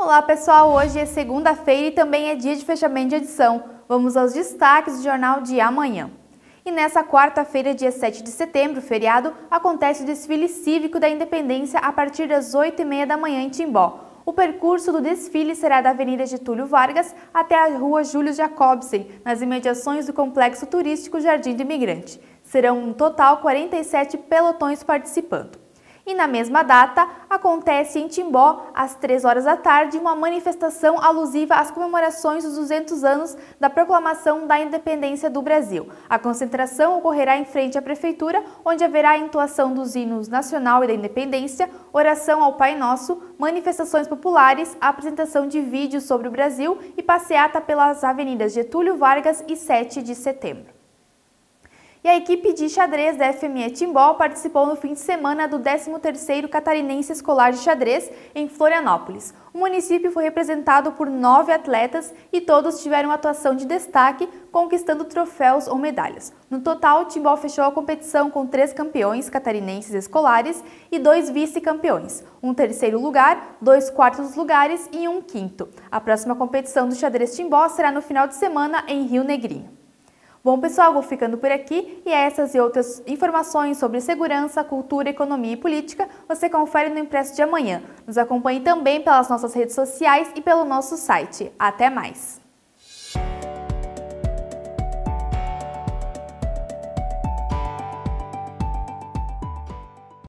Olá pessoal, hoje é segunda-feira e também é dia de fechamento de edição. Vamos aos destaques do jornal de amanhã. E nessa quarta-feira, dia 7 de setembro, feriado, acontece o desfile cívico da Independência a partir das 8h30 da manhã em Timbó. O percurso do desfile será da Avenida Getúlio Vargas até a Rua Júlio Jacobsen, nas imediações do Complexo Turístico Jardim do Imigrante. Serão um total 47 pelotões participando. E na mesma data, acontece em Timbó, às 3 horas da tarde, uma manifestação alusiva às comemorações dos 200 anos da proclamação da independência do Brasil. A concentração ocorrerá em frente à prefeitura, onde haverá a entoação dos hinos nacional e da independência, oração ao Pai Nosso, manifestações populares, apresentação de vídeos sobre o Brasil e passeata pelas avenidas Getúlio Vargas e 7 de setembro. E a equipe de xadrez da FME Timbó participou no fim de semana do 13º Catarinense Escolar de Xadrez em Florianópolis. O município foi representado por nove atletas e todos tiveram atuação de destaque, conquistando troféus ou medalhas. No total, Timbó fechou a competição com três campeões catarinenses escolares e dois vice-campeões, um terceiro lugar, dois quartos lugares e um quinto. A próxima competição do xadrez Timbó será no final de semana em Rio Negrinho. Bom, pessoal, vou ficando por aqui e essas e outras informações sobre segurança, cultura, economia e política você confere no Impresso de amanhã. Nos acompanhe também pelas nossas redes sociais e pelo nosso site. Até mais!